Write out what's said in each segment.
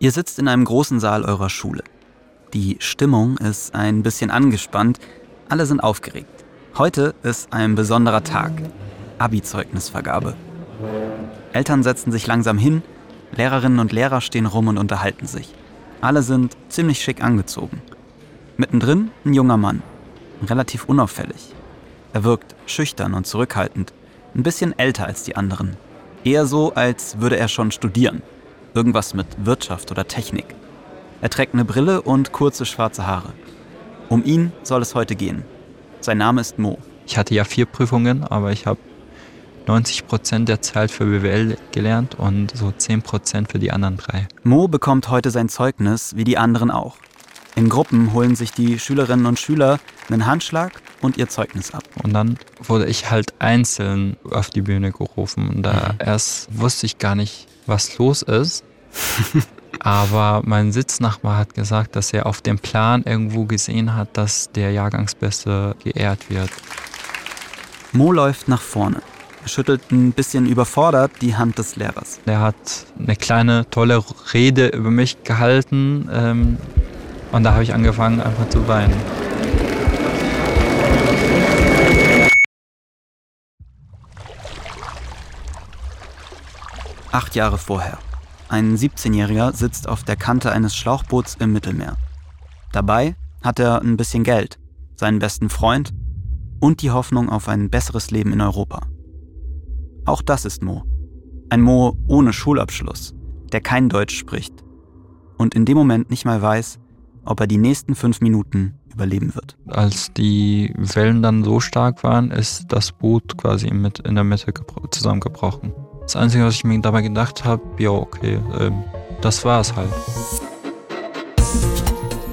Ihr sitzt in einem großen Saal eurer Schule. Die Stimmung ist ein bisschen angespannt, alle sind aufgeregt. Heute ist ein besonderer Tag. Abi-Zeugnisvergabe. Eltern setzen sich langsam hin, Lehrerinnen und Lehrer stehen rum und unterhalten sich. Alle sind ziemlich schick angezogen. Mittendrin ein junger Mann, relativ unauffällig. Er wirkt schüchtern und zurückhaltend, ein bisschen älter als die anderen. Eher so, als würde er schon studieren. Irgendwas mit Wirtschaft oder Technik. Er trägt eine Brille und kurze schwarze Haare. Um ihn soll es heute gehen. Sein Name ist Mo. Ich hatte ja vier Prüfungen, aber ich habe 90 Prozent der Zeit für BWL gelernt und so 10 Prozent für die anderen drei. Mo bekommt heute sein Zeugnis, wie die anderen auch. In Gruppen holen sich die Schülerinnen und Schüler einen Handschlag und ihr Zeugnis ab. Und dann wurde ich halt einzeln auf die Bühne gerufen. Und da mhm. erst wusste ich gar nicht, was los ist. Aber mein Sitznachbar hat gesagt, dass er auf dem Plan irgendwo gesehen hat, dass der Jahrgangsbeste geehrt wird. Mo läuft nach vorne. Er schüttelt ein bisschen überfordert die Hand des Lehrers. Er hat eine kleine, tolle Rede über mich gehalten. Ähm, und da habe ich angefangen, einfach zu weinen. Acht Jahre vorher. Ein 17-Jähriger sitzt auf der Kante eines Schlauchboots im Mittelmeer. Dabei hat er ein bisschen Geld, seinen besten Freund und die Hoffnung auf ein besseres Leben in Europa. Auch das ist Mo. Ein Mo ohne Schulabschluss, der kein Deutsch spricht und in dem Moment nicht mal weiß, ob er die nächsten fünf Minuten überleben wird. Als die Wellen dann so stark waren, ist das Boot quasi in der Mitte zusammengebrochen. Das Einzige, was ich mir dabei gedacht habe, ja, okay, ähm, das war es halt.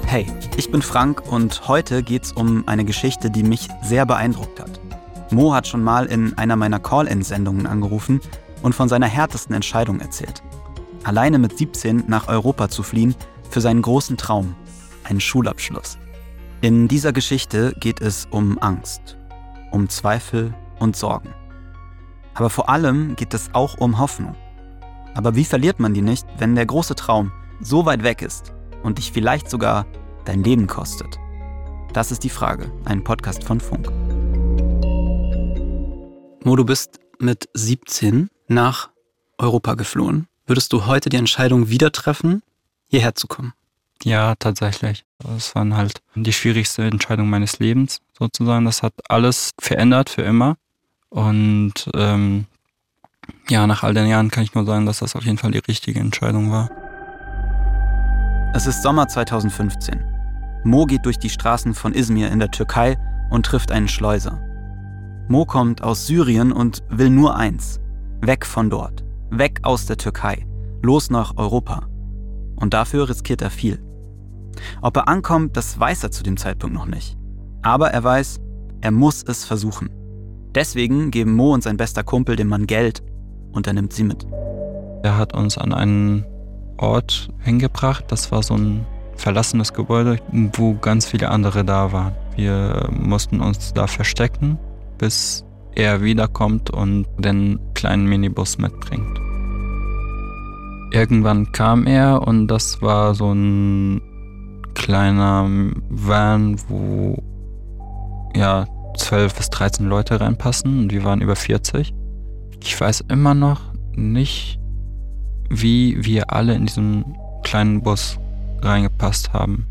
Hey, ich bin Frank und heute geht es um eine Geschichte, die mich sehr beeindruckt hat. Mo hat schon mal in einer meiner Call-In-Sendungen angerufen und von seiner härtesten Entscheidung erzählt. Alleine mit 17 nach Europa zu fliehen für seinen großen Traum, einen Schulabschluss. In dieser Geschichte geht es um Angst, um Zweifel und Sorgen. Aber vor allem geht es auch um Hoffnung. Aber wie verliert man die nicht, wenn der große Traum so weit weg ist und dich vielleicht sogar dein Leben kostet? Das ist die Frage, ein Podcast von Funk. Mo, du bist mit 17 nach Europa geflohen. Würdest du heute die Entscheidung wieder treffen, hierher zu kommen? Ja, tatsächlich. Das war halt die schwierigste Entscheidung meines Lebens sozusagen. Das hat alles verändert für immer. Und ähm, ja, nach all den Jahren kann ich nur sagen, dass das auf jeden Fall die richtige Entscheidung war. Es ist Sommer 2015. Mo geht durch die Straßen von Izmir in der Türkei und trifft einen Schleuser. Mo kommt aus Syrien und will nur eins. Weg von dort. Weg aus der Türkei. Los nach Europa. Und dafür riskiert er viel. Ob er ankommt, das weiß er zu dem Zeitpunkt noch nicht. Aber er weiß, er muss es versuchen. Deswegen geben Mo und sein bester Kumpel dem Mann Geld und er nimmt sie mit. Er hat uns an einen Ort hingebracht, das war so ein verlassenes Gebäude, wo ganz viele andere da waren. Wir mussten uns da verstecken, bis er wiederkommt und den kleinen Minibus mitbringt. Irgendwann kam er und das war so ein kleiner Van, wo ja 12 bis 13 Leute reinpassen und wir waren über 40. Ich weiß immer noch nicht, wie wir alle in diesen kleinen Bus reingepasst haben.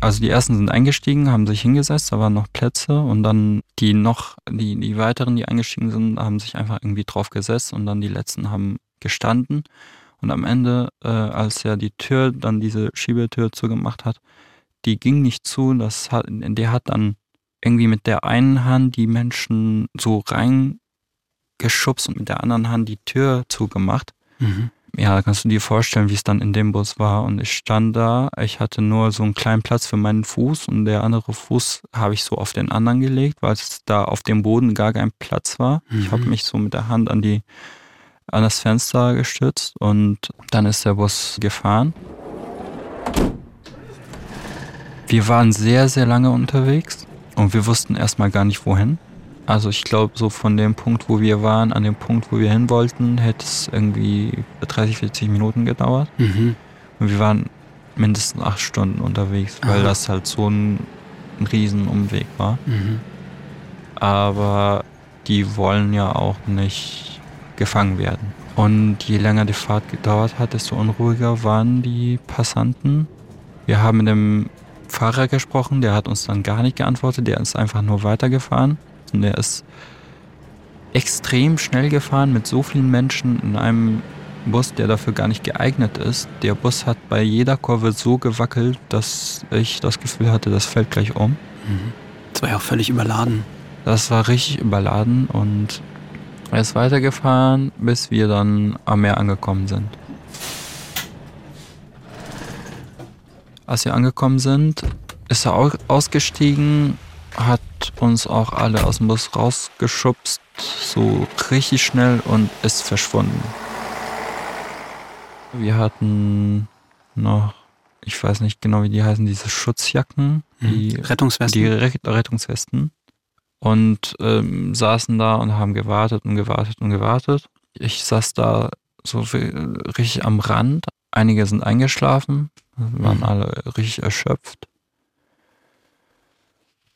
Also die ersten sind eingestiegen, haben sich hingesetzt, da waren noch Plätze und dann die noch, die, die weiteren, die eingestiegen sind, haben sich einfach irgendwie drauf gesetzt und dann die letzten haben gestanden. Und am Ende, äh, als er die Tür, dann diese Schiebetür zugemacht hat, die ging nicht zu. Das hat, der hat dann irgendwie mit der einen Hand die Menschen so reingeschubst und mit der anderen Hand die Tür zugemacht. Mhm. Ja, kannst du dir vorstellen, wie es dann in dem Bus war. Und ich stand da, ich hatte nur so einen kleinen Platz für meinen Fuß und der andere Fuß habe ich so auf den anderen gelegt, weil es da auf dem Boden gar kein Platz war. Mhm. Ich habe mich so mit der Hand an die an das Fenster gestützt und dann ist der Bus gefahren. Wir waren sehr, sehr lange unterwegs und wir wussten erstmal gar nicht wohin. Also ich glaube, so von dem Punkt, wo wir waren, an dem Punkt, wo wir hin wollten, hätte es irgendwie 30, 40 Minuten gedauert. Mhm. Und wir waren mindestens acht Stunden unterwegs, weil Aha. das halt so ein, ein Riesenumweg war. Mhm. Aber die wollen ja auch nicht gefangen werden. Und je länger die Fahrt gedauert hat, desto unruhiger waren die Passanten. Wir haben mit dem Fahrer gesprochen, der hat uns dann gar nicht geantwortet, der ist einfach nur weitergefahren. Und der ist extrem schnell gefahren mit so vielen Menschen in einem Bus, der dafür gar nicht geeignet ist. Der Bus hat bei jeder Kurve so gewackelt, dass ich das Gefühl hatte, das fällt gleich um. Mhm. Das war ja auch völlig überladen. Das war richtig überladen und er ist weitergefahren, bis wir dann am Meer angekommen sind. Als wir angekommen sind, ist er auch ausgestiegen, hat uns auch alle aus dem Bus rausgeschubst, so richtig schnell und ist verschwunden. Wir hatten noch, ich weiß nicht genau, wie die heißen, diese Schutzjacken, die, Rettungswesten. die Re Rettungswesten. Und ähm, saßen da und haben gewartet und gewartet und gewartet. Ich saß da so wie- richtig am Rand. Einige sind eingeschlafen, waren Mhm. alle richtig erschöpft.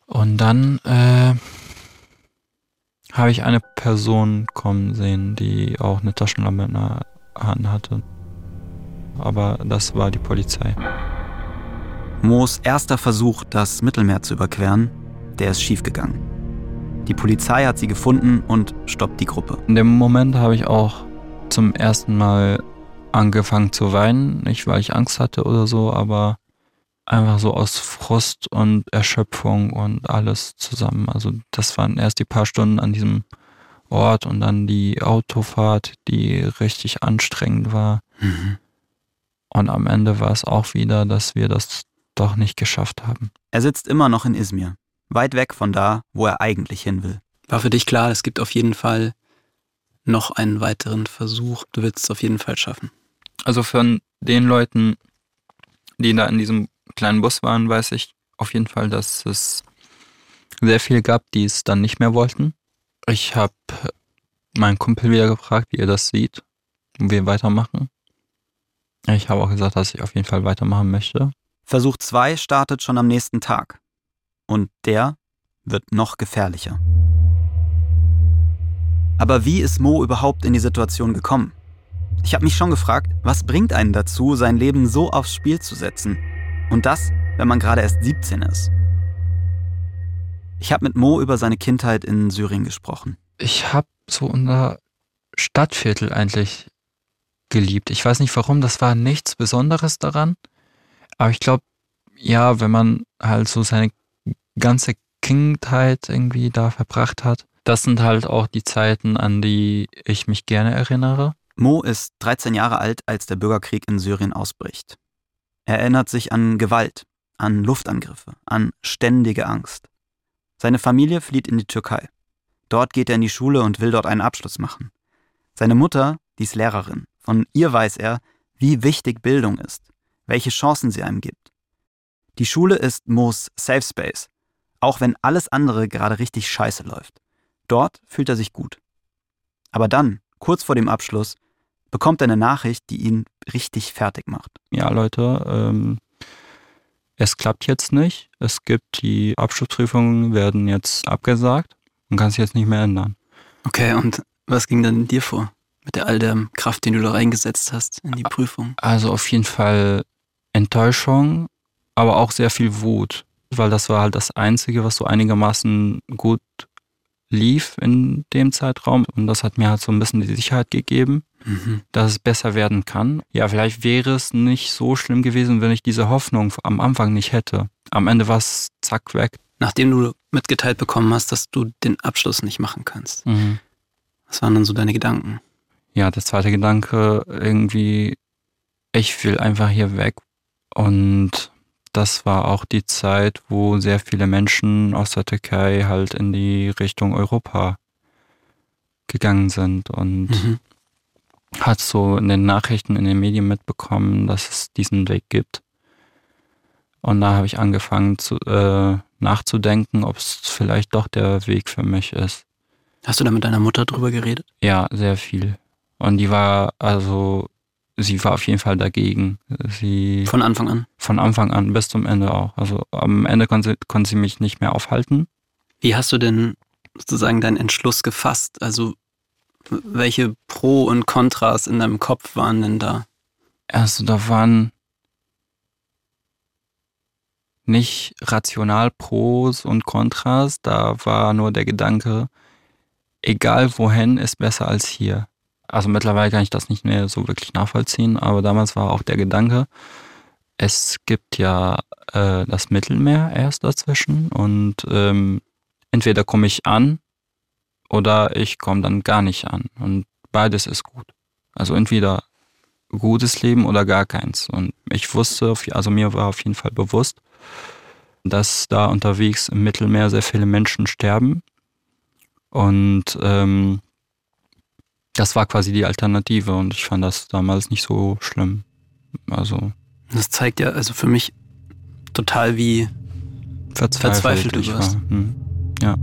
Und dann äh, habe ich eine Person kommen sehen, die auch eine Taschenlampe in der Hand hatte. Aber das war die Polizei. Moos erster Versuch, das Mittelmeer zu überqueren, der ist schiefgegangen. Die Polizei hat sie gefunden und stoppt die Gruppe. In dem Moment habe ich auch zum ersten Mal angefangen zu weinen. Nicht, weil ich Angst hatte oder so, aber einfach so aus Frust und Erschöpfung und alles zusammen. Also das waren erst die paar Stunden an diesem Ort und dann die Autofahrt, die richtig anstrengend war. Und am Ende war es auch wieder, dass wir das doch nicht geschafft haben. Er sitzt immer noch in Izmir, weit weg von da, wo er eigentlich hin will. War für dich klar, es gibt auf jeden Fall noch einen weiteren Versuch. Du willst es auf jeden Fall schaffen. Also von den Leuten, die da in diesem kleinen Bus waren, weiß ich auf jeden Fall, dass es sehr viel gab, die es dann nicht mehr wollten. Ich habe meinen Kumpel wieder gefragt, wie er das sieht und wir weitermachen. Ich habe auch gesagt, dass ich auf jeden Fall weitermachen möchte. Versuch 2 startet schon am nächsten Tag. Und der wird noch gefährlicher. Aber wie ist Mo überhaupt in die Situation gekommen? Ich habe mich schon gefragt, was bringt einen dazu, sein Leben so aufs Spiel zu setzen? Und das, wenn man gerade erst 17 ist. Ich habe mit Mo über seine Kindheit in Syrien gesprochen. Ich habe so unser Stadtviertel eigentlich geliebt. Ich weiß nicht warum, das war nichts Besonderes daran. Aber ich glaube, ja, wenn man halt so seine ganze Kindheit irgendwie da verbracht hat, das sind halt auch die Zeiten, an die ich mich gerne erinnere. Mo ist 13 Jahre alt, als der Bürgerkrieg in Syrien ausbricht. Er erinnert sich an Gewalt, an Luftangriffe, an ständige Angst. Seine Familie flieht in die Türkei. Dort geht er in die Schule und will dort einen Abschluss machen. Seine Mutter, die ist Lehrerin. Von ihr weiß er, wie wichtig Bildung ist, welche Chancen sie einem gibt. Die Schule ist Mo's Safe Space, auch wenn alles andere gerade richtig scheiße läuft. Dort fühlt er sich gut. Aber dann, kurz vor dem Abschluss, bekommt er eine Nachricht, die ihn richtig fertig macht. Ja, Leute, ähm, es klappt jetzt nicht. Es gibt die Abschlussprüfungen werden jetzt abgesagt und kann sich jetzt nicht mehr ändern. Okay, und was ging dann in dir vor? Mit der all der Kraft, die du da reingesetzt hast in die Prüfung. Also auf jeden Fall Enttäuschung, aber auch sehr viel Wut, weil das war halt das Einzige, was so einigermaßen gut lief in dem Zeitraum und das hat mir halt so ein bisschen die Sicherheit gegeben, Mhm. dass es besser werden kann. Ja, vielleicht wäre es nicht so schlimm gewesen, wenn ich diese Hoffnung am Anfang nicht hätte. Am Ende war es zack weg. Nachdem du mitgeteilt bekommen hast, dass du den Abschluss nicht machen kannst. Mhm. Was waren dann so deine Gedanken? Ja, der zweite Gedanke irgendwie, ich will einfach hier weg und das war auch die Zeit, wo sehr viele Menschen aus der Türkei halt in die Richtung Europa gegangen sind und Mhm. Hat so in den Nachrichten, in den Medien mitbekommen, dass es diesen Weg gibt. Und da habe ich angefangen zu, äh, nachzudenken, ob es vielleicht doch der Weg für mich ist. Hast du da mit deiner Mutter drüber geredet? Ja, sehr viel. Und die war also sie war auf jeden Fall dagegen. Sie Von Anfang an. von Anfang an bis zum Ende auch. Also am Ende konnte, konnte sie mich nicht mehr aufhalten. Wie hast du denn sozusagen deinen Entschluss gefasst? Also welche Pro und Kontras in deinem Kopf waren denn da? Also da waren nicht rational Pros und Kontras, da war nur der Gedanke, egal wohin ist besser als hier. Also mittlerweile kann ich das nicht mehr so wirklich nachvollziehen, aber damals war auch der Gedanke, es gibt ja äh, das Mittelmeer erst dazwischen und ähm, entweder komme ich an oder ich komme dann gar nicht an. Und beides ist gut. Also entweder gutes Leben oder gar keins. Und ich wusste, also mir war auf jeden Fall bewusst, dass da unterwegs im Mittelmeer sehr viele Menschen sterben. Und ähm, das war quasi die Alternative und ich fand das damals nicht so schlimm. Also Das zeigt ja also für mich total wie verzweifelt, Verzweifelt du warst. war. Hm. Ja.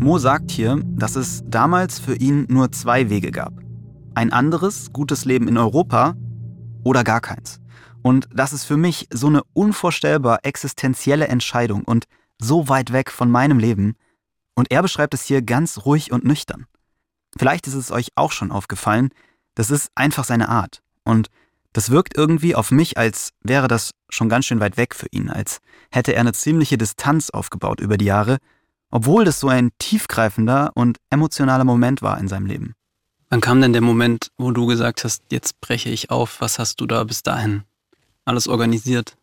Mo sagt hier, dass es damals für ihn nur zwei Wege gab. Ein anderes, gutes Leben in Europa oder gar keins. Und das ist für mich so eine unvorstellbar existenzielle Entscheidung und so weit weg von meinem Leben. Und er beschreibt es hier ganz ruhig und nüchtern. Vielleicht ist es euch auch schon aufgefallen, das ist einfach seine Art. Und das wirkt irgendwie auf mich, als wäre das schon ganz schön weit weg für ihn, als hätte er eine ziemliche Distanz aufgebaut über die Jahre, obwohl das so ein tiefgreifender und emotionaler Moment war in seinem Leben. Wann kam denn der Moment, wo du gesagt hast, jetzt breche ich auf? Was hast du da bis dahin alles organisiert?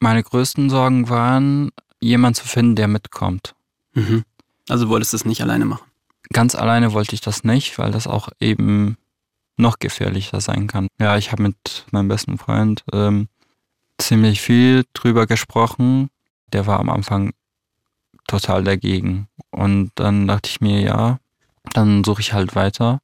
Meine größten Sorgen waren, jemanden zu finden, der mitkommt. Mhm. Also wolltest du es nicht alleine machen? Ganz alleine wollte ich das nicht, weil das auch eben noch gefährlicher sein kann. Ja, ich habe mit meinem besten Freund ähm, ziemlich viel drüber gesprochen. Der war am Anfang total dagegen. Und dann dachte ich mir, ja, dann suche ich halt weiter.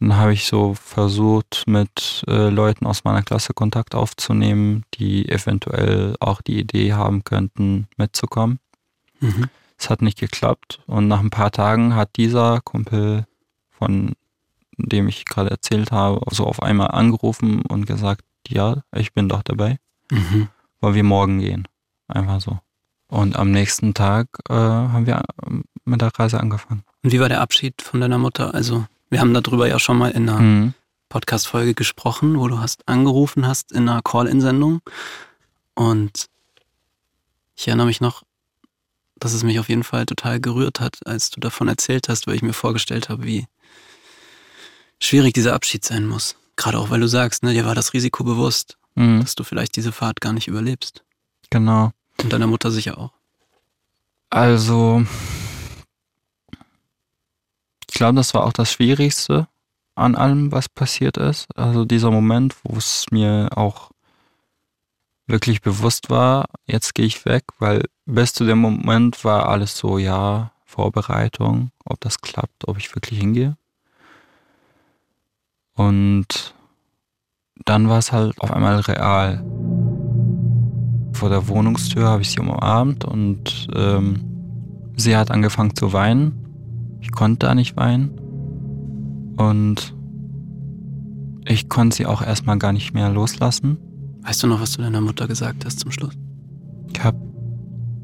Dann habe ich so versucht, mit äh, Leuten aus meiner Klasse Kontakt aufzunehmen, die eventuell auch die Idee haben könnten, mitzukommen. Mhm. Es hat nicht geklappt und nach ein paar Tagen hat dieser Kumpel, von dem ich gerade erzählt habe, so auf einmal angerufen und gesagt, ja, ich bin doch dabei, Mhm. wollen wir morgen gehen. Einfach so. Und am nächsten Tag äh, haben wir äh, mit der Reise angefangen. Und wie war der Abschied von deiner Mutter? Also wir haben darüber ja schon mal in einer Mhm. Podcast-Folge gesprochen, wo du hast angerufen hast in einer Call-In-Sendung. Und ich erinnere mich noch, dass es mich auf jeden Fall total gerührt hat, als du davon erzählt hast, weil ich mir vorgestellt habe, wie schwierig dieser Abschied sein muss. Gerade auch, weil du sagst, ne, dir war das Risiko bewusst, Mhm. dass du vielleicht diese Fahrt gar nicht überlebst. Genau. Und deiner Mutter sicher auch. Also, ich glaube, das war auch das Schwierigste an allem, was passiert ist. Also dieser Moment, wo es mir auch wirklich bewusst war, jetzt gehe ich weg, weil bis zu dem Moment war alles so, ja, Vorbereitung, ob das klappt, ob ich wirklich hingehe. Und dann war es halt auf einmal real. Vor der Wohnungstür habe ich sie umarmt und ähm, sie hat angefangen zu weinen. Ich konnte da nicht weinen. Und ich konnte sie auch erstmal gar nicht mehr loslassen. Weißt du noch, was du deiner Mutter gesagt hast zum Schluss? Ich habe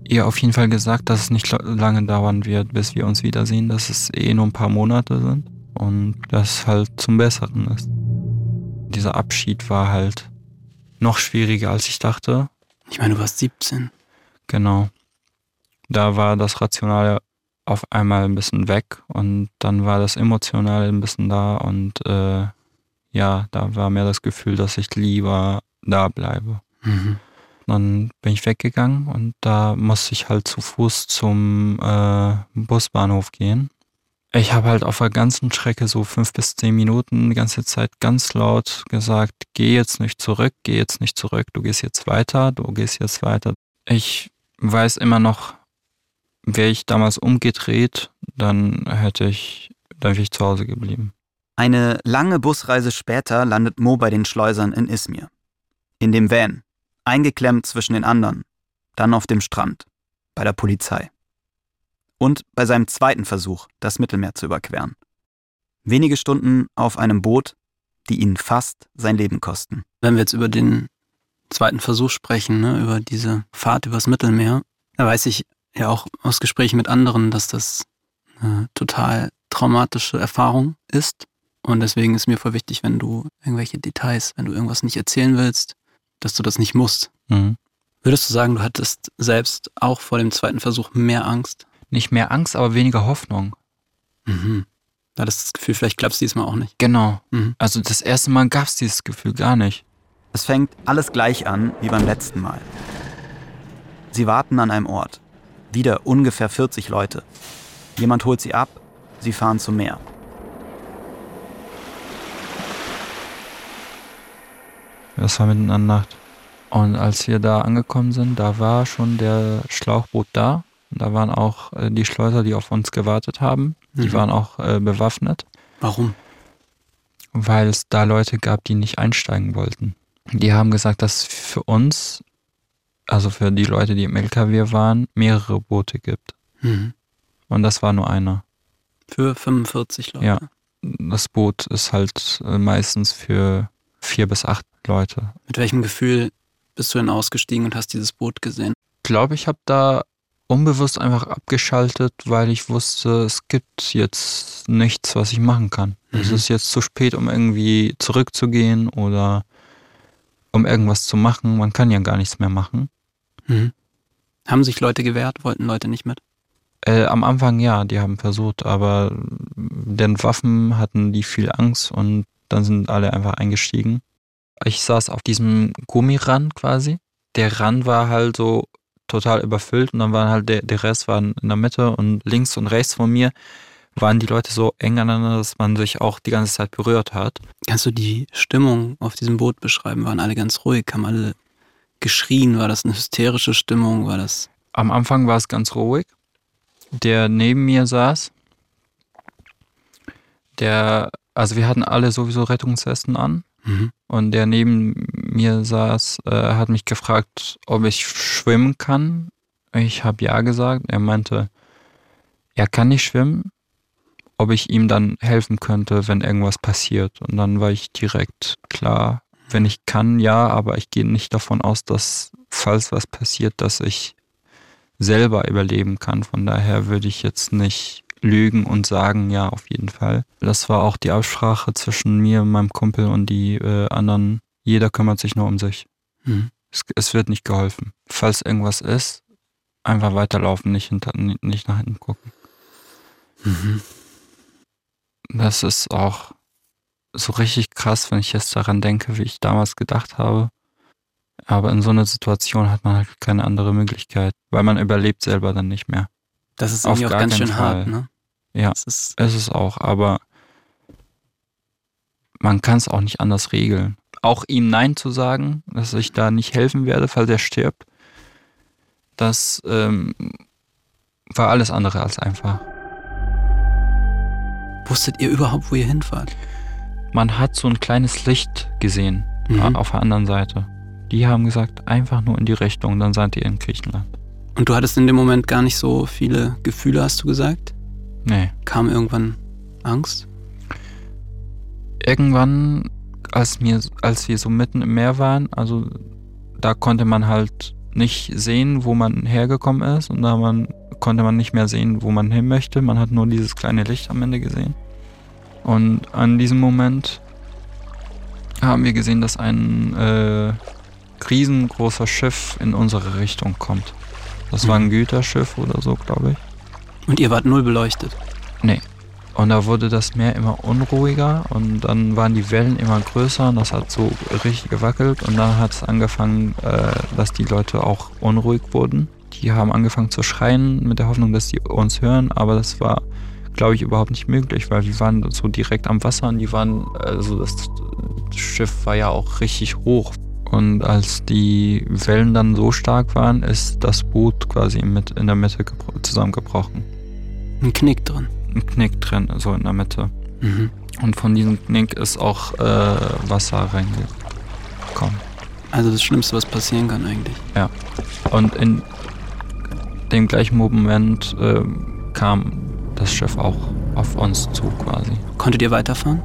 ihr auf jeden Fall gesagt, dass es nicht la- lange dauern wird, bis wir uns wiedersehen, dass es eh nur ein paar Monate sind und dass es halt zum Besseren ist. Dieser Abschied war halt noch schwieriger, als ich dachte. Ich meine, du warst 17. Genau. Da war das Rationale auf einmal ein bisschen weg und dann war das Emotionale ein bisschen da und äh, ja, da war mehr das Gefühl, dass ich lieber da bleibe. Mhm. Dann bin ich weggegangen und da musste ich halt zu Fuß zum äh, Busbahnhof gehen. Ich habe halt auf der ganzen Strecke so fünf bis zehn Minuten die ganze Zeit ganz laut gesagt, geh jetzt nicht zurück, geh jetzt nicht zurück, du gehst jetzt weiter, du gehst jetzt weiter. Ich weiß immer noch, wäre ich damals umgedreht, dann hätte ich, dann wäre ich zu Hause geblieben. Eine lange Busreise später landet Mo bei den Schleusern in Izmir. In dem Van, eingeklemmt zwischen den anderen, dann auf dem Strand, bei der Polizei. Und bei seinem zweiten Versuch, das Mittelmeer zu überqueren. Wenige Stunden auf einem Boot, die ihn fast sein Leben kosten. Wenn wir jetzt über den zweiten Versuch sprechen, ne, über diese Fahrt übers Mittelmeer, da weiß ich ja auch aus Gesprächen mit anderen, dass das eine total traumatische Erfahrung ist. Und deswegen ist mir voll wichtig, wenn du irgendwelche Details, wenn du irgendwas nicht erzählen willst, dass du das nicht musst. Mhm. Würdest du sagen, du hattest selbst auch vor dem zweiten Versuch mehr Angst? Nicht mehr Angst, aber weniger Hoffnung. Mhm. Da hattest du das Gefühl, vielleicht klappt es diesmal auch nicht. Genau. Mhm. Also das erste Mal gab es dieses Gefühl gar nicht. Es fängt alles gleich an wie beim letzten Mal. Sie warten an einem Ort. Wieder ungefähr 40 Leute. Jemand holt sie ab, sie fahren zum Meer. Das war mitten in der Nacht. Und als wir da angekommen sind, da war schon der Schlauchboot da. Und da waren auch äh, die Schleuser, die auf uns gewartet haben. Die Mhm. waren auch äh, bewaffnet, Warum? weil es da Leute gab, die nicht einsteigen wollten. Die haben gesagt, dass es für uns, also für die Leute, die im LKW waren, mehrere Boote gibt. Mhm. Und das war nur einer. Für 45 Leute. Ja. Das Boot ist halt äh, meistens für vier bis acht Leute. Mit welchem Gefühl bist du denn ausgestiegen und hast dieses Boot gesehen? Ich glaube, ich habe da unbewusst einfach abgeschaltet, weil ich wusste, es gibt jetzt nichts, was ich machen kann. Es Mhm. ist jetzt zu spät, um irgendwie zurückzugehen oder um irgendwas zu machen. Man kann ja gar nichts mehr machen. Mhm. Haben sich Leute gewehrt? Wollten Leute nicht mit? Äh, am Anfang ja, die haben versucht, aber den Waffen hatten die viel Angst und dann sind alle einfach eingestiegen. Ich saß auf diesem Gummirand quasi. Der Rand war halt so total überfüllt und dann waren halt der, der Rest waren in der Mitte und links und rechts von mir waren die Leute so eng aneinander, dass man sich auch die ganze Zeit berührt hat. Kannst du die Stimmung auf diesem Boot beschreiben? Waren alle ganz ruhig? Haben alle geschrien? War das eine hysterische Stimmung? War das. Am Anfang war es ganz ruhig. Der neben mir saß, der, also wir hatten alle sowieso Rettungswesten an Mhm. und der neben mir saß, äh, hat mich gefragt, ob ich schwimmen kann. Ich habe ja gesagt. Er meinte, er kann nicht schwimmen, ob ich ihm dann helfen könnte, wenn irgendwas passiert. Und dann war ich direkt klar, wenn ich kann, ja, aber ich gehe nicht davon aus, dass, falls was passiert, dass ich selber überleben kann. Von daher würde ich jetzt nicht lügen und sagen, ja, auf jeden Fall. Das war auch die Absprache zwischen mir und meinem Kumpel und die äh, anderen. Jeder kümmert sich nur um sich. Mhm. Es, es wird nicht geholfen. Falls irgendwas ist, einfach weiterlaufen, nicht, hinter, nicht nach hinten gucken. Mhm. Das ist auch so richtig krass, wenn ich jetzt daran denke, wie ich damals gedacht habe. Aber in so einer Situation hat man halt keine andere Möglichkeit, weil man überlebt selber dann nicht mehr. Das ist irgendwie auch ganz schön Fall. hart, ne? Ja. Das ist, Es ist auch, aber man kann es auch nicht anders regeln. Auch ihm Nein zu sagen, dass ich da nicht helfen werde, falls er stirbt, das ähm, war alles andere als einfach. wusstet ihr überhaupt, wo ihr hinfahrt? Man hat so ein kleines Licht gesehen Mhm. auf der anderen Seite. Die haben gesagt, einfach nur in die Richtung, dann seid ihr in Griechenland. Und du hattest in dem Moment gar nicht so viele Gefühle, hast du gesagt? Nee. Kam irgendwann Angst? Irgendwann, als, mir, als wir so mitten im Meer waren, also da konnte man halt nicht sehen, wo man hergekommen ist und da man, konnte man nicht mehr sehen, wo man hin möchte. Man hat nur dieses kleine Licht am Ende gesehen. Und an diesem Moment haben wir gesehen, dass ein äh, riesengroßer Schiff in unsere Richtung kommt. Das war ein. Güterschiff oder so, glaube ich. Und ihr wart null beleuchtet. Und da wurde das Meer immer unruhiger und dann waren die Wellen immer größer und das hat so richtig gewackelt und dann hat es angefangen, äh, dass die Leute auch unruhig wurden. Die haben angefangen zu schreien mit der Hoffnung, dass die uns hören, aber das war, glaube ich, überhaupt nicht möglich, weil wir waren so direkt am Wasser und die waren, also das Schiff war ja auch richtig hoch. Und als die Wellen dann so stark waren, ist das Boot quasi mit in der Mitte gebro- zusammengebrochen. Ein Knick drin. Ein Knick drin, so in der Mitte. Mhm. Und von diesem Knick ist auch äh, Wasser reingekommen. Also das Schlimmste, was passieren kann eigentlich. Und in dem gleichen Moment ähm, kam das Schiff auch auf uns zu quasi. Konntet ihr weiterfahren?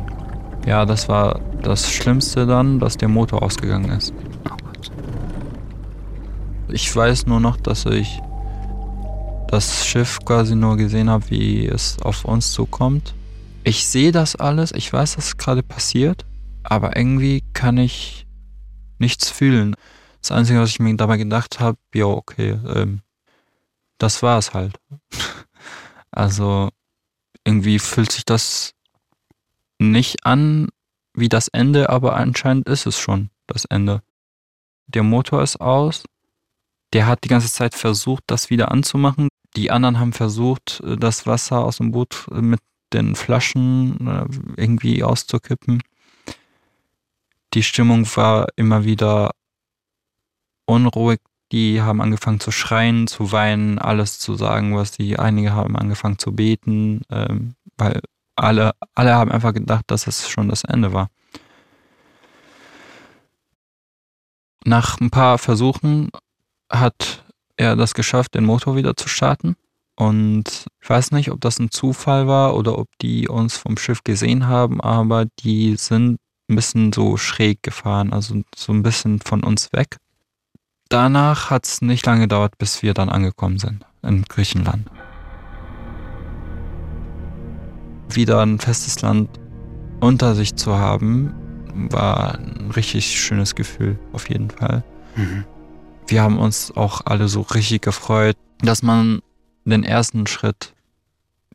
Ja, das war das Schlimmste dann, dass der Motor ausgegangen ist. Ich weiß nur noch, dass ich das Schiff quasi nur gesehen habe, wie es auf uns zukommt. Ich sehe das alles, ich weiß, dass gerade passiert, aber irgendwie kann ich nichts fühlen. Das Einzige, was ich mir dabei gedacht habe, ja, okay, ähm, das war es halt. also irgendwie fühlt sich das nicht an wie das Ende, aber anscheinend ist es schon das Ende. Der Motor ist aus. Der hat die ganze Zeit versucht, das wieder anzumachen. Die anderen haben versucht, das Wasser aus dem Boot mit den Flaschen äh, irgendwie auszukippen. Die Stimmung war immer wieder unruhig. Die haben angefangen zu schreien, zu weinen, alles zu sagen, was die. Einige haben angefangen zu beten, ähm, weil alle, alle haben einfach gedacht, dass es schon das Ende war. Nach ein paar Versuchen hat er das geschafft, den Motor wieder zu starten. Und ich weiß nicht, ob das ein Zufall war oder ob die uns vom Schiff gesehen haben, aber die sind ein bisschen so schräg gefahren, also so ein bisschen von uns weg. Danach hat es nicht lange gedauert, bis wir dann angekommen sind in Griechenland. Wieder ein festes Land unter sich zu haben, war ein richtig schönes Gefühl, auf jeden Fall. Mhm. Wir haben uns auch alle so richtig gefreut, dass man den ersten Schritt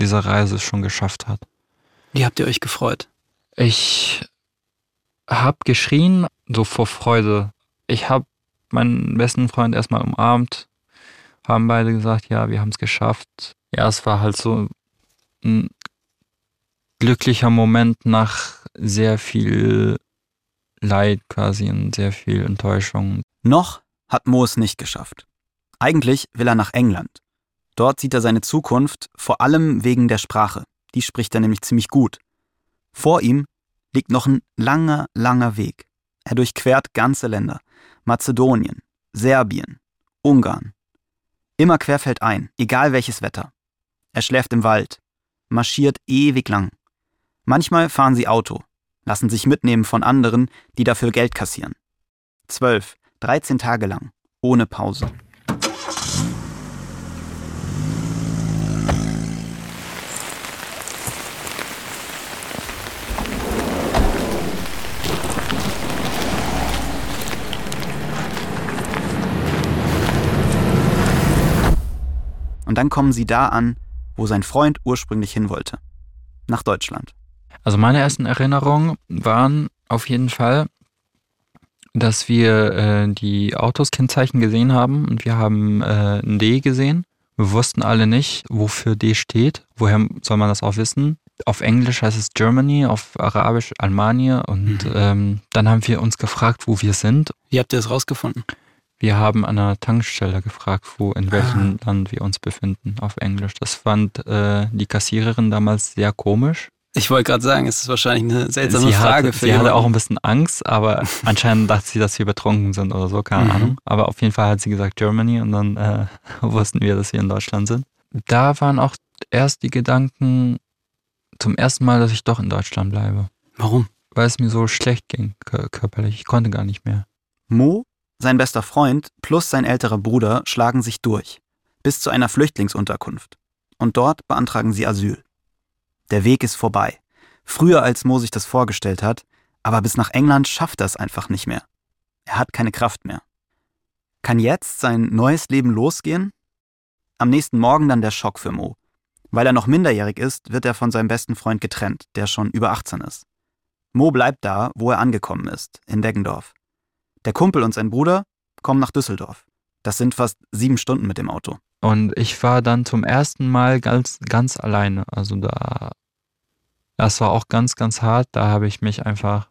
dieser Reise schon geschafft hat. Wie habt ihr euch gefreut? Ich habe geschrien, so vor Freude. Ich habe meinen besten Freund erstmal umarmt, haben beide gesagt, ja, wir haben es geschafft. Ja, es war halt so ein glücklicher Moment nach sehr viel Leid quasi und sehr viel Enttäuschung. Noch hat Mo es nicht geschafft. Eigentlich will er nach England. Dort sieht er seine Zukunft, vor allem wegen der Sprache. Die spricht er nämlich ziemlich gut. Vor ihm liegt noch ein langer, langer Weg. Er durchquert ganze Länder. Mazedonien, Serbien, Ungarn. Immer querfällt ein, egal welches Wetter. Er schläft im Wald, marschiert ewig lang. Manchmal fahren sie Auto, lassen sich mitnehmen von anderen, die dafür Geld kassieren. Zwölf, dreizehn Tage lang, ohne Pause. Und dann kommen sie da an, wo sein Freund ursprünglich hin wollte. Nach Deutschland. Also meine ersten Erinnerungen waren auf jeden Fall, dass wir äh, die Autos Kennzeichen gesehen haben und wir haben äh, ein D gesehen. Wir wussten alle nicht, wofür D steht. Woher soll man das auch wissen? Auf Englisch heißt es Germany, auf Arabisch Almania und Mhm. ähm, dann haben wir uns gefragt, wo wir sind. Wie habt ihr es rausgefunden? Wir haben an einer Tankstelle gefragt, wo in welchem Land wir uns befinden, auf Englisch. Das fand äh, die Kassiererin damals sehr komisch. Ich wollte gerade sagen, es ist wahrscheinlich eine seltsame sie Frage hatte, für sie hatte jemanden. auch ein bisschen Angst, aber anscheinend dachte sie, dass wir betrunken sind oder so, keine Mhm. Ahnung. Aber auf jeden Fall hat sie gesagt Germany und dann äh, wussten wir, dass wir in Deutschland sind. Da waren auch erst die Gedanken zum ersten Mal, dass ich doch in Deutschland bleibe, Warum? weil es mir so schlecht ging kö- körperlich. Ich konnte gar nicht mehr. Mo, sein bester Freund plus sein älterer Bruder schlagen sich durch. Bis zu einer Flüchtlingsunterkunft. Und dort beantragen sie Asyl. Der Weg ist vorbei. Früher als Mo sich das vorgestellt hat, aber bis nach England schafft er es einfach nicht mehr. Er hat keine Kraft mehr. Kann jetzt sein neues Leben losgehen? Am nächsten Morgen dann der Schock für Mo. Weil er noch minderjährig ist, wird er von seinem besten Freund getrennt, der schon über 18 ist. Mo bleibt da, wo er angekommen ist, in Deggendorf. Der Kumpel und sein Bruder kommen nach Düsseldorf. Das sind fast sieben Stunden mit dem Auto. Und ich war dann zum ersten Mal ganz, ganz alleine. Also da, das war auch ganz, ganz hart. Da habe ich mich einfach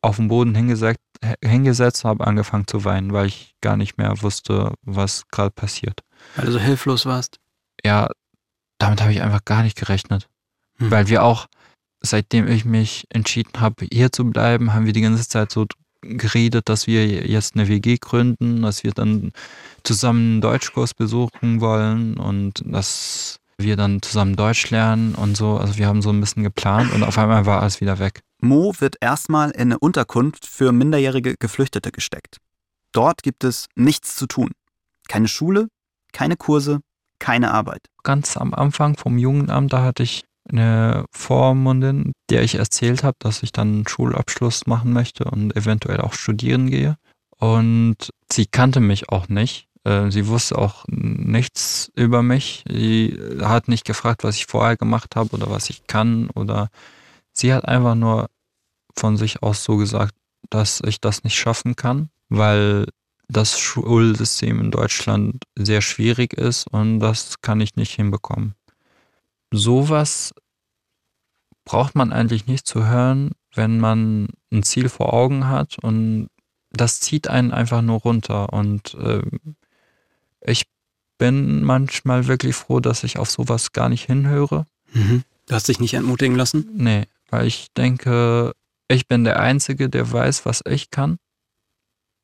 auf den Boden hingesetzt, hingesetzt und habe angefangen zu weinen, weil ich gar nicht mehr wusste, was gerade passiert. Weil du so hilflos warst. Ja, damit habe ich einfach gar nicht gerechnet. Hm. Weil wir auch, seitdem ich mich entschieden habe, hier zu bleiben, haben wir die ganze Zeit so geredet, dass wir jetzt eine WG gründen, dass wir dann zusammen einen Deutschkurs besuchen wollen und dass wir dann zusammen Deutsch lernen und so. Also wir haben so ein bisschen geplant und auf einmal war alles wieder weg. Mo wird erstmal in eine Unterkunft für minderjährige Geflüchtete gesteckt. Dort gibt es nichts zu tun. Keine Schule, keine Kurse, keine Arbeit. Ganz am Anfang vom Jugendamt, da hatte ich eine Vormundin, der ich erzählt habe, dass ich dann einen Schulabschluss machen möchte und eventuell auch studieren gehe. Und sie kannte mich auch nicht. Äh, sie wusste auch nichts über mich. Sie hat nicht gefragt, was ich vorher gemacht habe oder was ich kann. Oder sie hat einfach nur von sich aus so gesagt, dass ich das nicht schaffen kann, weil das Schulsystem in Deutschland sehr schwierig ist und das kann ich nicht hinbekommen. Sowas braucht man eigentlich nicht zu hören, wenn man ein Ziel vor Augen hat und das zieht einen einfach nur runter und äh, ich bin manchmal wirklich froh, dass ich auf sowas gar nicht hinhöre. Mhm. Du hast dich nicht entmutigen lassen? Nee, weil ich denke, ich bin der Einzige, der weiß, was ich kann.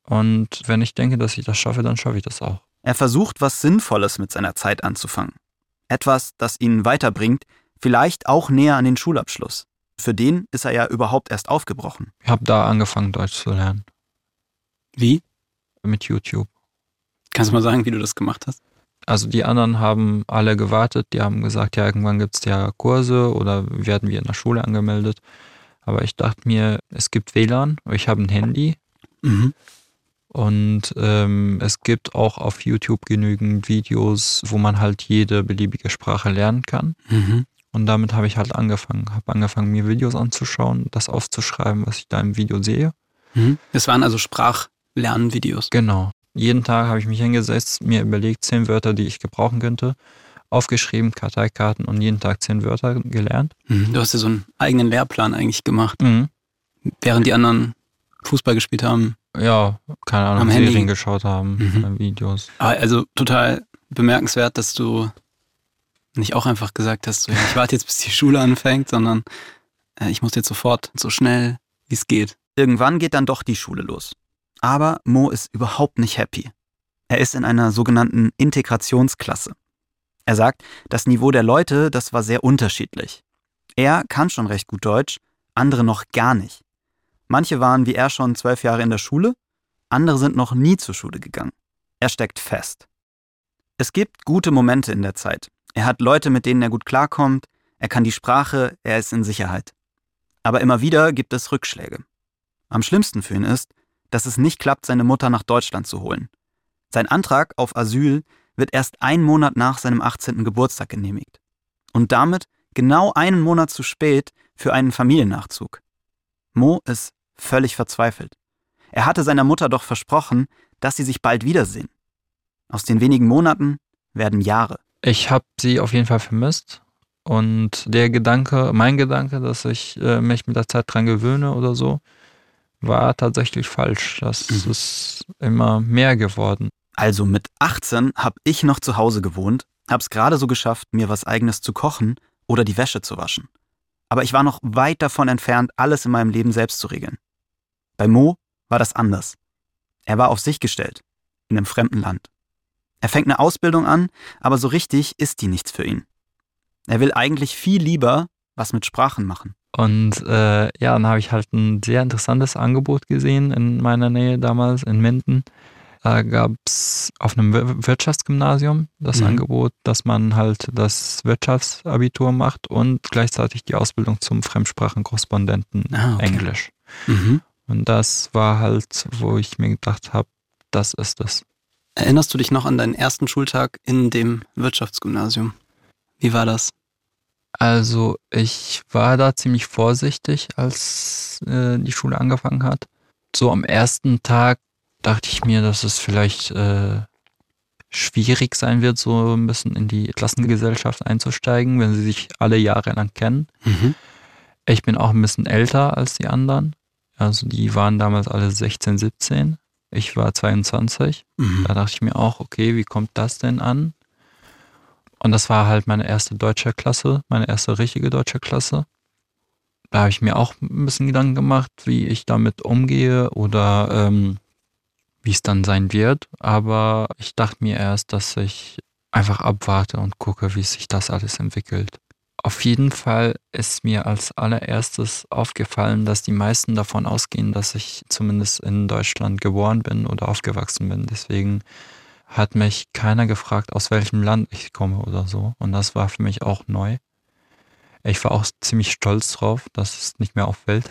Und wenn ich denke, dass ich das schaffe, dann schaffe ich das auch. Er versucht, was Sinnvolles mit seiner Zeit anzufangen. Etwas, das ihn weiterbringt, vielleicht auch näher an den Schulabschluss. Für den ist er ja überhaupt erst aufgebrochen. Ich habe da angefangen, Deutsch zu lernen. Wie? Mit YouTube. Kannst du mal sagen, wie du das gemacht hast? Also die anderen haben alle gewartet, die haben gesagt, ja, irgendwann gibt es ja Kurse oder werden wir in der Schule angemeldet. Aber ich dachte mir, es gibt WLAN, ich habe ein Handy. Mhm. Und ähm, es gibt auch auf YouTube genügend Videos, wo man halt jede beliebige Sprache lernen kann. Mhm. Und damit habe ich halt angefangen. Habe angefangen, mir Videos anzuschauen, das aufzuschreiben, was ich da im Video sehe. Mhm. Es waren also Sprachlernvideos. Genau. Jeden Tag habe ich mich hingesetzt, mir überlegt, zehn Wörter, die ich gebrauchen könnte, aufgeschrieben, Karteikarten und jeden Tag zehn Wörter gelernt. Mhm. Du hast ja so einen eigenen Lehrplan eigentlich gemacht. Mhm. Während die anderen Fußball gespielt haben. Ja, keine Ahnung, am Serien Handy. geschaut haben, mhm. Videos. Also total bemerkenswert, dass du nicht auch einfach gesagt hast, so, ich warte jetzt, bis die Schule anfängt, sondern äh, ich muss jetzt sofort so schnell, wie es geht. Irgendwann geht dann doch die Schule los. Aber Mo ist überhaupt nicht happy. Er ist in einer sogenannten Integrationsklasse. Er sagt, das Niveau der Leute, das war sehr unterschiedlich. Er kann schon recht gut Deutsch, andere noch gar nicht. Manche waren wie er schon zwölf Jahre in der Schule, andere sind noch nie zur Schule gegangen. Er steckt fest. Es gibt gute Momente in der Zeit. Er hat Leute, mit denen er gut klarkommt, er kann die Sprache, er ist in Sicherheit. Aber immer wieder gibt es Rückschläge. Am schlimmsten für ihn ist, dass es nicht klappt, seine Mutter nach Deutschland zu holen. Sein Antrag auf Asyl wird erst einen Monat nach seinem 18. Geburtstag genehmigt. Und damit genau einen Monat zu spät für einen Familiennachzug. Mo ist völlig verzweifelt. Er hatte seiner Mutter doch versprochen, dass sie sich bald wiedersehen. Aus den wenigen Monaten werden Jahre. Ich habe sie auf jeden Fall vermisst. Und der Gedanke, mein Gedanke, dass ich äh, mich mit der Zeit dran gewöhne oder so, war tatsächlich falsch. Das mhm. ist immer mehr geworden. Also mit 18 habe ich noch zu Hause gewohnt, habe es gerade so geschafft, mir was eigenes zu kochen oder die Wäsche zu waschen. Aber ich war noch weit davon entfernt, alles in meinem Leben selbst zu regeln. Bei Mo war das anders. Er war auf sich gestellt, in einem fremden Land. Er fängt eine Ausbildung an, aber so richtig ist die nichts für ihn. Er will eigentlich viel lieber was mit Sprachen machen. Und äh, ja, dann habe ich halt ein sehr interessantes Angebot gesehen in meiner Nähe damals in Minden. Da gab es auf einem Wirtschaftsgymnasium das mhm. Angebot, dass man halt das Wirtschaftsabitur macht und gleichzeitig die Ausbildung zum Fremdsprachenkorrespondenten ah, okay. Englisch. Mhm. Und das war halt, wo ich mir gedacht habe, das ist es. Erinnerst du dich noch an deinen ersten Schultag in dem Wirtschaftsgymnasium? Wie war das? Also ich war da ziemlich vorsichtig, als äh, die Schule angefangen hat. So am ersten Tag dachte ich mir, dass es vielleicht äh, schwierig sein wird, so ein bisschen in die Klassengesellschaft einzusteigen, wenn sie sich alle Jahre lang kennen. Mhm. Ich bin auch ein bisschen älter als die anderen. Also die waren damals alle 16, 17. Ich war 22. Mhm. Da dachte ich mir auch, okay, wie kommt das denn an? Und das war halt meine erste deutsche Klasse, meine erste richtige deutsche Klasse. Da habe ich mir auch ein bisschen Gedanken gemacht, wie ich damit umgehe oder ähm, wie es dann sein wird. Aber ich dachte mir erst, dass ich einfach abwarte und gucke, wie sich das alles entwickelt. Auf jeden Fall ist mir als allererstes aufgefallen, dass die meisten davon ausgehen, dass ich zumindest in Deutschland geboren bin oder aufgewachsen bin. Deswegen hat mich keiner gefragt, aus welchem Land ich komme oder so. Und das war für mich auch neu. Ich war auch ziemlich stolz drauf, dass es nicht mehr auffällt.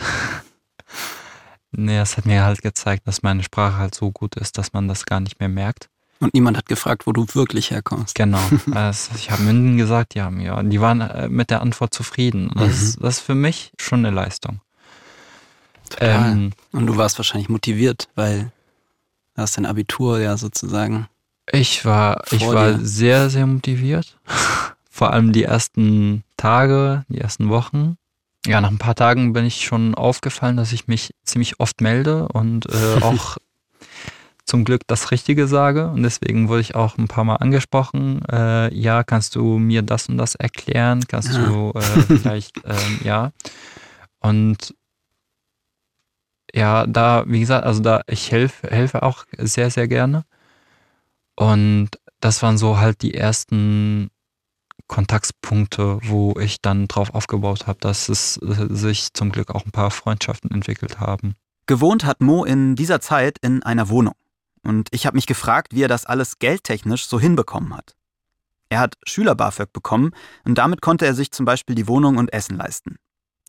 nee, es hat mir halt gezeigt, dass meine Sprache halt so gut ist, dass man das gar nicht mehr merkt. Und niemand hat gefragt, wo du wirklich herkommst. Genau. Ich habe Münden gesagt, ja, ja. Die waren äh, mit der Antwort zufrieden. Das, mhm. das ist für mich schon eine Leistung. Total. Ähm, Und du warst wahrscheinlich motiviert, weil du hast dein Abitur ja sozusagen. Ich war, ich war sehr, sehr motiviert. Vor allem die ersten Tage, die ersten Wochen. Ja, nach ein paar Tagen bin ich schon aufgefallen, dass ich mich ziemlich oft melde und äh, auch zum Glück das Richtige sage. Und deswegen wurde ich auch ein paar Mal angesprochen. Äh, ja, kannst du mir das und das erklären? Kannst ja. du äh, vielleicht, ähm, ja. Und ja, da, wie gesagt, also da, ich helfe, helfe auch sehr, sehr gerne. Und das waren so halt die ersten Kontaktpunkte, wo ich dann drauf aufgebaut habe, dass es äh, sich zum Glück auch ein paar Freundschaften entwickelt haben. Gewohnt hat Mo in dieser Zeit in einer Wohnung. Und ich habe mich gefragt, wie er das alles geldtechnisch so hinbekommen hat. Er hat Schüler-BAföG bekommen und damit konnte er sich zum Beispiel die Wohnung und Essen leisten.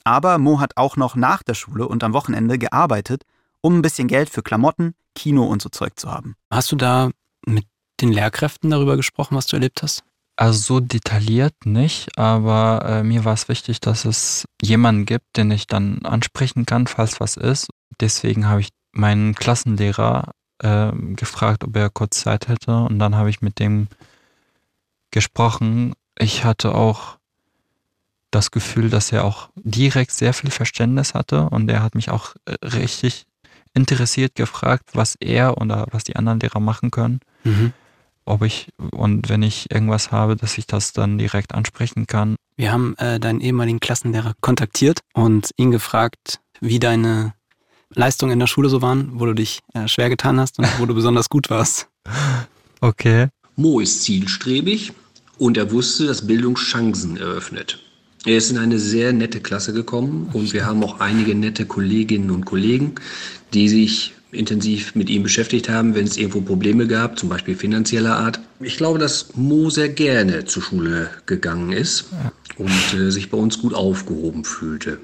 Aber Mo hat auch noch nach der Schule und am Wochenende gearbeitet, um ein bisschen Geld für Klamotten, Kino und so Zeug zu haben. Hast du da mit den Lehrkräften darüber gesprochen, was du erlebt hast? Also so detailliert nicht, aber äh, mir war es wichtig, dass es jemanden gibt, den ich dann ansprechen kann, falls was ist. Deswegen habe ich meinen Klassenlehrer äh, gefragt, ob er kurz Zeit hätte und dann habe ich mit dem gesprochen. Ich hatte auch das Gefühl, dass er auch direkt sehr viel Verständnis hatte und er hat mich auch äh, richtig interessiert gefragt, was er oder was die anderen Lehrer machen können. Mhm. Ob ich und wenn ich irgendwas habe, dass ich das dann direkt ansprechen kann. Wir haben äh, deinen ehemaligen Klassenlehrer kontaktiert und ihn gefragt, wie deine Leistungen in der Schule so waren, wo du dich äh, schwer getan hast und wo du besonders gut warst. Okay. Mo ist zielstrebig und er wusste, dass Bildung Chancen eröffnet. Er ist in eine sehr nette Klasse gekommen und wir haben auch einige nette Kolleginnen und Kollegen, die sich intensiv mit ihm beschäftigt haben, wenn es irgendwo Probleme gab, zum Beispiel finanzieller Art. Ich glaube, dass Mo sehr gerne zur Schule gegangen ist und äh, sich bei uns gut aufgehoben fühlte.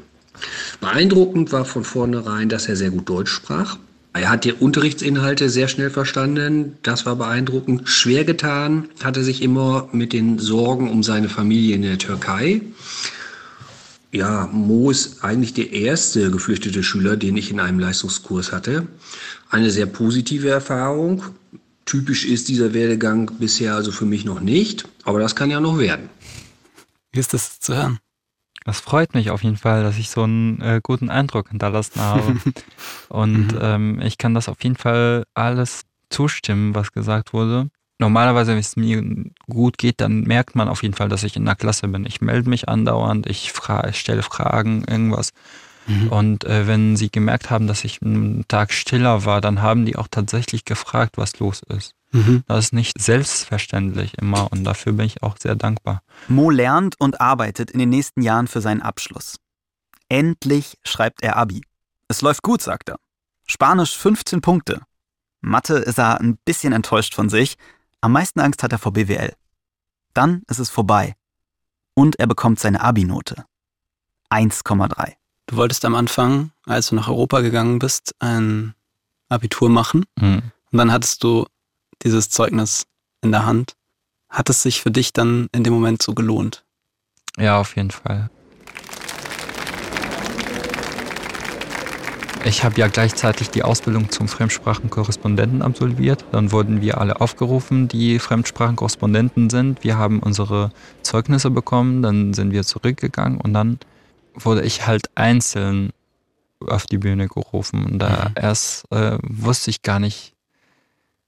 Beeindruckend war von vornherein, dass er sehr gut Deutsch sprach. Er hat die Unterrichtsinhalte sehr schnell verstanden. Das war beeindruckend. Schwer getan hat er sich immer mit den Sorgen um seine Familie in der Türkei. Ja, Mo ist eigentlich der erste geflüchtete Schüler, den ich in einem Leistungskurs hatte. Eine sehr positive Erfahrung. Typisch ist dieser Werdegang bisher also für mich noch nicht, aber das kann ja noch werden. Wie ist das zu hören? Das freut mich auf jeden Fall, dass ich so einen äh, guten Eindruck hinterlassen habe. Und mhm. ähm, ich kann das auf jeden Fall alles zustimmen, was gesagt wurde. Normalerweise, wenn es mir gut geht, dann merkt man auf jeden Fall, dass ich in der Klasse bin. Ich melde mich andauernd, ich, fra ich stelle Fragen, irgendwas. Mhm. Und äh, wenn sie gemerkt haben, dass ich einen Tag stiller war, dann haben die auch tatsächlich gefragt, was los ist. Mhm. Das ist nicht selbstverständlich immer und dafür bin ich auch sehr dankbar. Mo lernt und arbeitet in den nächsten Jahren für seinen Abschluss. Endlich schreibt er Abi. Es läuft gut, sagt er. Spanisch 15 Punkte. Mathe ist er ein bisschen enttäuscht von sich. Am meisten Angst hat er vor BWL. Dann ist es vorbei. Und er bekommt seine Abi-Note. 1,3. Du wolltest am Anfang, als du nach Europa gegangen bist, ein Abitur machen. Mhm. Und dann hattest du dieses Zeugnis in der Hand. Hat es sich für dich dann in dem Moment so gelohnt? Ja, auf jeden Fall. Ich habe ja gleichzeitig die Ausbildung zum Fremdsprachenkorrespondenten absolviert. Dann wurden wir alle aufgerufen, die Fremdsprachenkorrespondenten sind. Wir haben unsere Zeugnisse bekommen, dann sind wir zurückgegangen und dann wurde ich halt einzeln auf die Bühne gerufen. Und da mhm. erst äh, wusste ich gar nicht,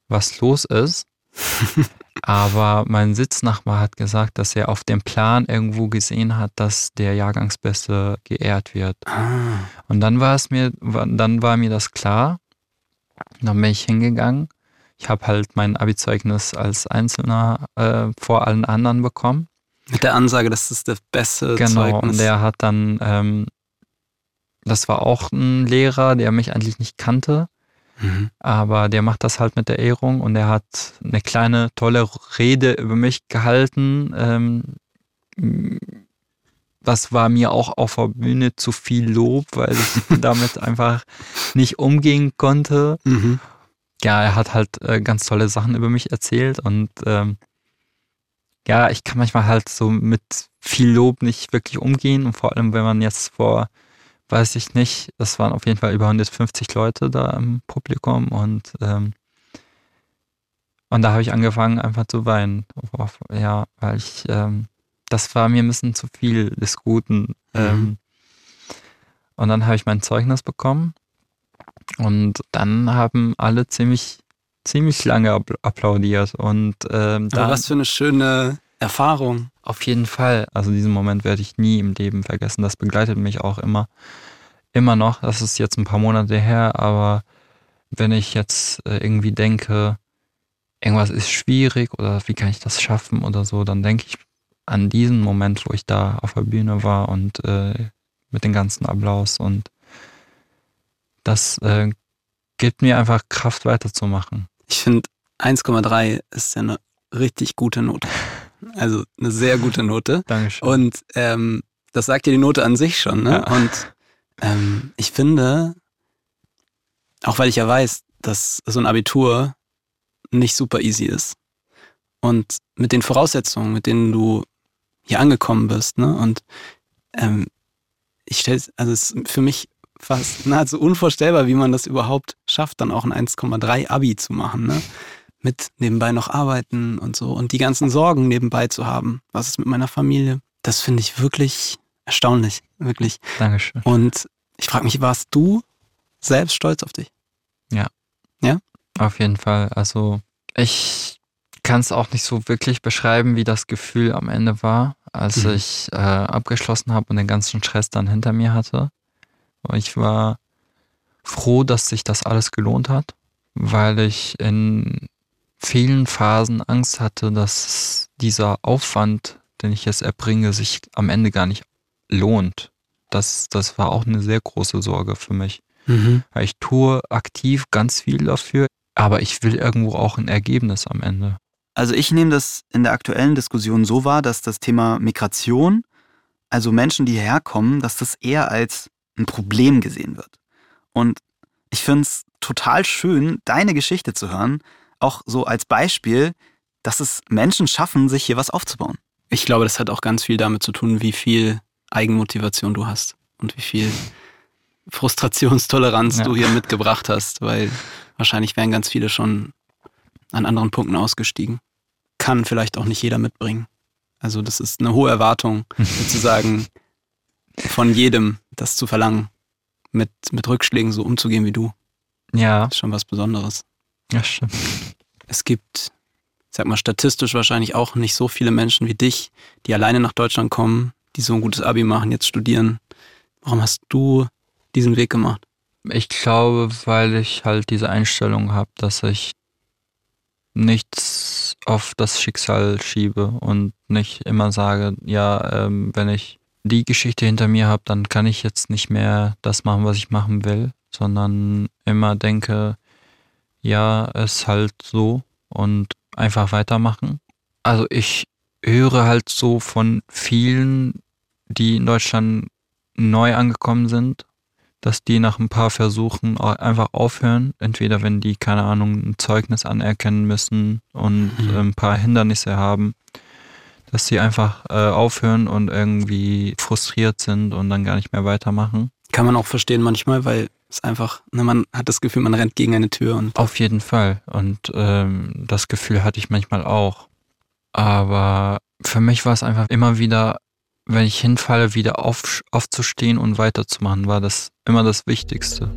was los ist. Aber mein Sitznachbar hat gesagt, dass er auf dem Plan irgendwo gesehen hat, dass der Jahrgangsbeste geehrt wird. Ah. Und dann war es mir, dann war mir das klar. Dann bin ich hingegangen. ich habe halt mein Abi-Zeugnis als Einzelner äh, vor allen anderen bekommen. Mit der Ansage, das ist das beste Genau, Zeugnis. und der hat dann, ähm, das war auch ein Lehrer, der mich eigentlich nicht kannte, Mhm. aber der macht das halt mit der Ehrung und er hat eine kleine, tolle Rede über mich gehalten. Ähm, das war mir auch auf der Bühne zu viel Lob, weil ich damit einfach nicht umgehen konnte. Mhm. Ja, er hat halt äh, ganz tolle Sachen über mich erzählt und ähm, ja, ich kann manchmal halt so mit viel Lob nicht wirklich umgehen und vor allem, wenn man jetzt vor, weiß ich nicht, das waren auf jeden Fall über 150 Leute da im Publikum und ähm, und da habe ich angefangen einfach zu weinen. Ja, weil ich, ähm, das war mir ein bisschen zu viel des Guten. Ähm, und dann habe ich mein Zeugnis bekommen und dann haben alle ziemlich, ziemlich lange appl- applaudiert. Und ähm, dann, was für eine schöne Erfahrung. auf jeden Fall. Also diesen Moment werde ich nie im Leben vergessen. Das begleitet mich auch immer, immer noch. Das ist jetzt ein paar Monate her, aber wenn ich jetzt äh, irgendwie denke, irgendwas ist schwierig oder wie kann ich das schaffen oder so, dann denke ich an diesen Moment, wo ich da auf der Bühne war und äh, mit dem ganzen Applaus und das äh, gibt mir einfach Kraft weiterzumachen. Ich finde 1,3 ist ja eine richtig gute Note. Also eine sehr gute Note. Dankeschön. Und ähm, das sagt ja die Note an sich schon. Ne? Ja. Und ähm, ich finde, auch weil ich ja weiß, dass so ein Abitur nicht super easy ist. Und mit den Voraussetzungen, mit denen du hier angekommen bist, ne? Und ähm, ich stelle also es ist für mich fast nahezu unvorstellbar, wie man das überhaupt schafft, dann auch ein 1,3 Abi zu machen, ne? Mit nebenbei noch arbeiten und so und die ganzen Sorgen nebenbei zu haben. Was ist mit meiner Familie? Das finde ich wirklich erstaunlich, wirklich. Dankeschön. Und ich frage mich, warst du selbst stolz auf dich? Auf jeden Fall. Also ich kann es auch nicht so wirklich beschreiben, wie das Gefühl am Ende war, als Mhm. ich äh, abgeschlossen habe und den ganzen Stress dann hinter mir hatte. Und ich war froh, dass sich das alles gelohnt hat, weil ich in vielen Phasen Angst hatte, dass dieser Aufwand, den ich jetzt erbringe, sich am Ende gar nicht lohnt. Das, das war auch eine sehr große Sorge für mich. Mhm. Weil Ich tue aktiv ganz viel dafür, aber ich will irgendwo auch ein Ergebnis am Ende. Also ich nehme das in der aktuellen Diskussion so wahr, dass das Thema Migration, also Menschen, die hierher kommen, dass das eher als ein Problem gesehen wird. Und ich finde es total schön, deine Geschichte zu hören, auch so als Beispiel, dass es Menschen schaffen, sich hier was aufzubauen. Ich glaube, das hat auch ganz viel damit zu tun, wie viel Eigenmotivation du hast und wie viel Frustrationstoleranz Ja. du hier mitgebracht hast, weil wahrscheinlich wären ganz viele schon an anderen Punkten ausgestiegen. Kann vielleicht auch nicht jeder mitbringen. Also das ist eine hohe Erwartung, sozusagen von jedem, das zu verlangen, mit, mit Rückschlägen so umzugehen wie du. Ja, Das ist schon was Besonderes. Ja, stimmt. Es gibt, ich sag mal, statistisch wahrscheinlich auch nicht so viele Menschen wie dich, die alleine nach Deutschland kommen, die so ein gutes Abi machen, jetzt studieren. Warum hast du diesen Weg gemacht? Ich glaube, weil ich halt diese Einstellung habe, dass ich nichts auf das Schicksal schiebe und nicht immer sage, ja, ähm, wenn ich die Geschichte hinter mir habe, dann kann ich jetzt nicht mehr das machen, was ich machen will, sondern immer denke, ja, ist halt so und einfach weitermachen. Also ich höre halt so von vielen, die in Deutschland neu angekommen sind, dass die nach ein paar Versuchen einfach aufhören. Entweder wenn die, keine Ahnung, ein Zeugnis anerkennen müssen und Mhm. ein paar Hindernisse haben, dass sie einfach äh, aufhören und irgendwie frustriert sind und dann gar nicht mehr weitermachen. Kann man auch verstehen manchmal, weil es einfach, ne, man hat das Gefühl, man rennt gegen eine Tür und Auf jeden Fall. Und ähm, das Gefühl hatte ich manchmal auch. Aber für mich war es einfach immer wieder, wenn ich hinfalle, wieder auf, aufzustehen und weiterzumachen, war das immer das Wichtigste.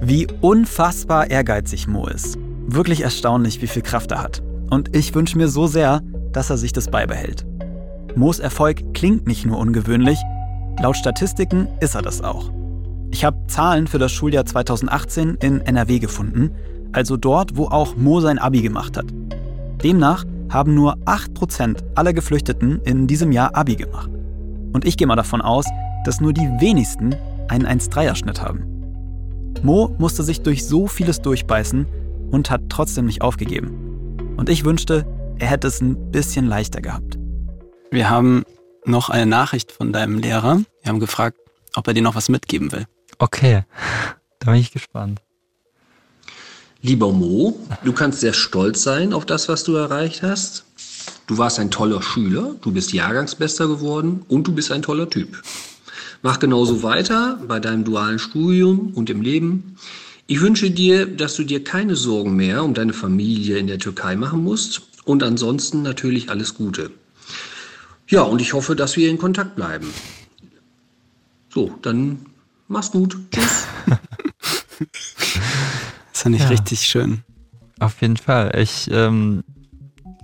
Wie unfassbar ehrgeizig Mo ist. Wirklich erstaunlich, wie viel Kraft er hat. Und ich wünsche mir so sehr, dass er sich das beibehält. Mo's Erfolg klingt nicht nur ungewöhnlich, laut Statistiken ist er das auch. Ich habe Zahlen für das Schuljahr 2018 in NRW gefunden. also dort, wo auch Mo sein Abi gemacht hat. Demnach haben nur 8% aller Geflüchteten in diesem Jahr Abi gemacht. Und ich gehe mal davon aus, dass nur die wenigsten einen 1-3er-Schnitt haben. Mo musste sich durch so vieles durchbeißen und hat trotzdem nicht aufgegeben. Und ich wünschte, er hätte es ein bisschen leichter gehabt. Wir haben noch eine Nachricht von deinem Lehrer. Wir haben gefragt, ob er dir noch was mitgeben will. Okay, da bin ich gespannt. Lieber Mo, du kannst sehr stolz sein auf das, was du erreicht hast. Du warst ein toller Schüler, du bist Jahrgangsbester geworden und du bist ein toller Typ. Mach genauso weiter bei deinem dualen Studium und im Leben. Ich wünsche dir, dass du dir keine Sorgen mehr um deine Familie in der Türkei machen musst und ansonsten natürlich alles Gute. Ja, und ich hoffe, dass wir in Kontakt bleiben. So, dann mach's gut. Tschüss. das fand ich Ja. richtig schön. Auf jeden Fall. Ich ähm,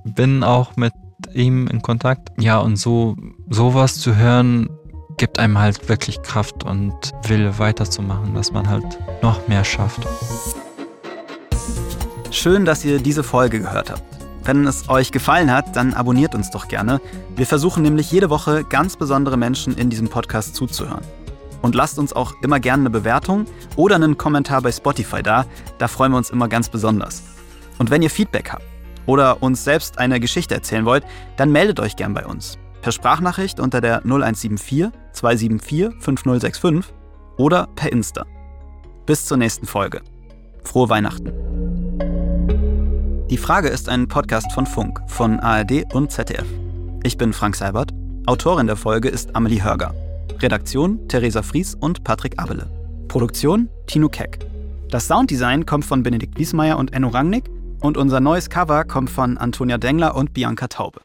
bin auch mit ihm in Kontakt. Ja, und so sowas zu hören, gibt einem halt wirklich Kraft und Wille weiterzumachen, dass man halt noch mehr schafft. Schön, dass ihr diese Folge gehört habt. Wenn es euch gefallen hat, dann abonniert uns doch gerne. Wir versuchen nämlich jede Woche ganz besondere Menschen in diesem Podcast zuzuhören. Und lasst uns auch immer gerne eine Bewertung oder einen Kommentar bei Spotify da. Da freuen wir uns immer ganz besonders. Und wenn ihr Feedback habt oder uns selbst eine Geschichte erzählen wollt, dann meldet euch gern bei uns. Per Sprachnachricht unter der 0174 274 5065 oder per Insta. Bis zur nächsten Folge. Frohe Weihnachten. Die Frage ist ein Podcast von Funk, von ARD und ZDF. Ich bin Frank Seibert. Autorin der Folge ist Amelie Hörger. Redaktion Theresa Fries und Patrick Abele. Produktion Tino Keck. Das Sounddesign kommt von Benedikt Wiesmeier und Enno Rangnick und unser neues Cover kommt von Antonia Dengler und Bianca Taube.